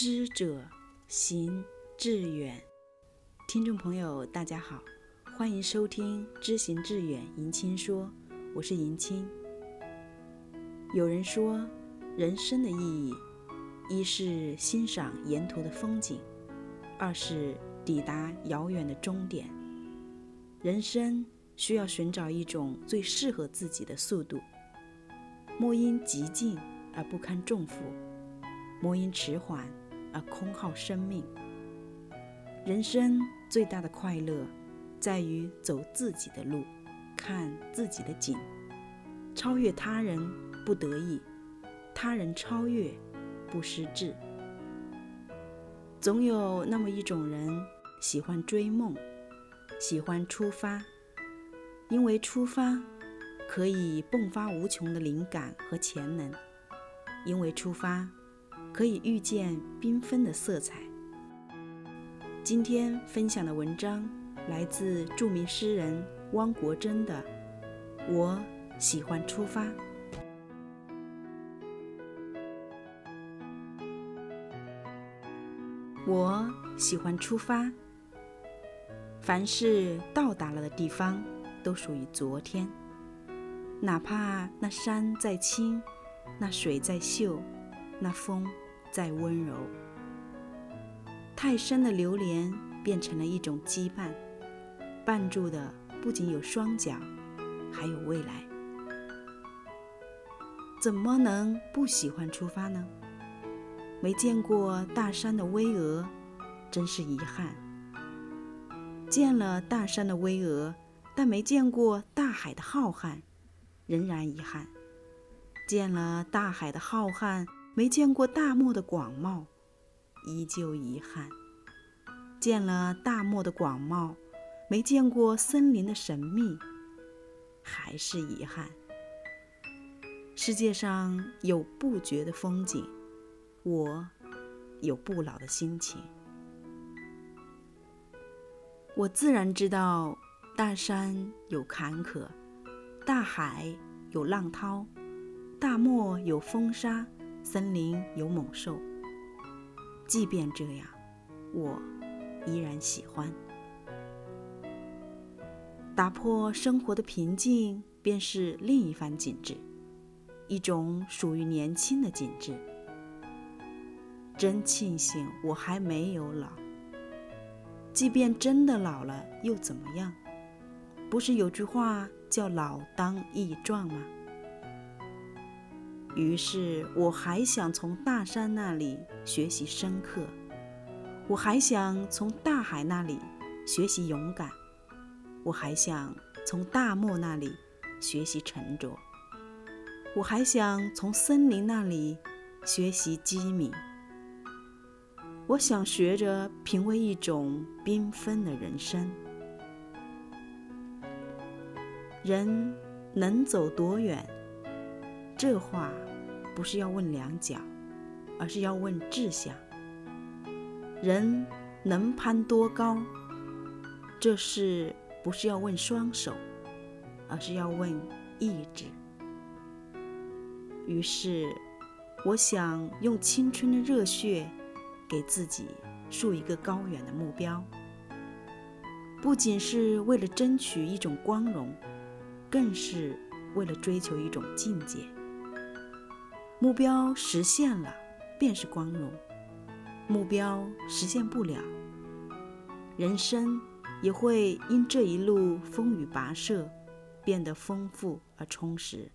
知者行志远。听众朋友，大家好，欢迎收听《知行志远》，迎青说，我是迎青。有人说，人生的意义，一是欣赏沿途的风景，二是抵达遥远的终点。人生需要寻找一种最适合自己的速度，莫因急进而不堪重负，莫因迟缓而空耗生命。人生最大的快乐，在于走自己的路，看自己的景，超越他人不得已，他人超越不失志。总有那么一种人，喜欢追梦，喜欢出发，因为出发可以迸发无穷的灵感和潜能，因为出发可以遇见缤纷的色彩。今天分享的文章来自著名诗人汪国真的《我喜欢出发》。我喜欢出发。凡是到达了的地方，都属于昨天。哪怕那山再青，那水再秀，那风再温柔。太深的流连变成了一种羁绊，绊住的不仅有双脚，还有未来。怎么能不喜欢出发呢？没见过大山的巍峨，真是遗憾；见了大山的巍峨，但没见过大海的浩瀚，仍然遗憾；见了大海的浩瀚，没见过大漠的广袤。依旧遗憾，见了大漠的广袤，没见过森林的神秘，还是遗憾。世界上有不绝的风景，我有不老的心情。我自然知道，大山有坎坷，大海有浪涛，大漠有风沙，森林有猛兽。即便这样，我依然喜欢。打破生活的平静，便是另一番景致，一种属于年轻的景致。真庆幸我还没有老。即便真的老了，又怎么样？不是有句话叫“老当益壮”吗？于是我还想从大山那里学习深刻，我还想从大海那里学习勇敢，我还想从大漠那里学习沉着，我还想从森林那里学习机敏。我想学着品味一种缤纷的人生。人能走多远？这话。不是要问两脚，而是要问志向。人能攀多高？这事不是要问双手，而是要问意志。于是，我想用青春的热血，给自己树一个高远的目标，不仅是为了争取一种光荣，更是为了追求一种境界。目标实现了，便是光荣；目标实现不了，人生也会因这一路风雨跋涉，变得丰富而充实。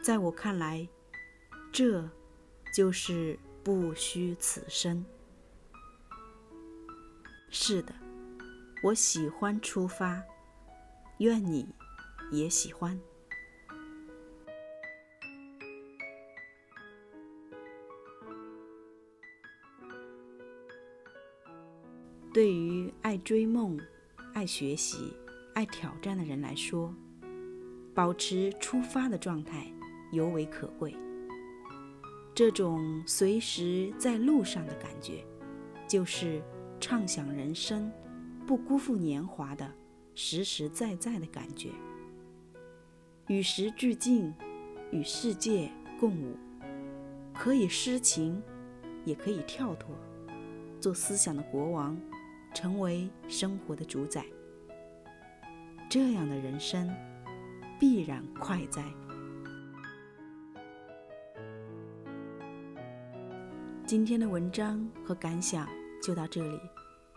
在我看来，这就是不虚此生。是的，我喜欢出发，愿你也喜欢。对于爱追梦、爱学习、爱挑战的人来说，保持出发的状态尤为可贵。这种随时在路上的感觉，就是畅想人生、不辜负年华的实实在在的感觉。与时俱进，与世界共舞，可以诗情，也可以跳脱，做思想的国王，成为生活的主宰。这样的人生必然快哉。今天的文章和感想就到这里，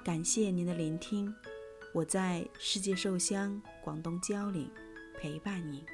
感谢您的聆听。我在世界寿乡广东蕉岭陪伴您。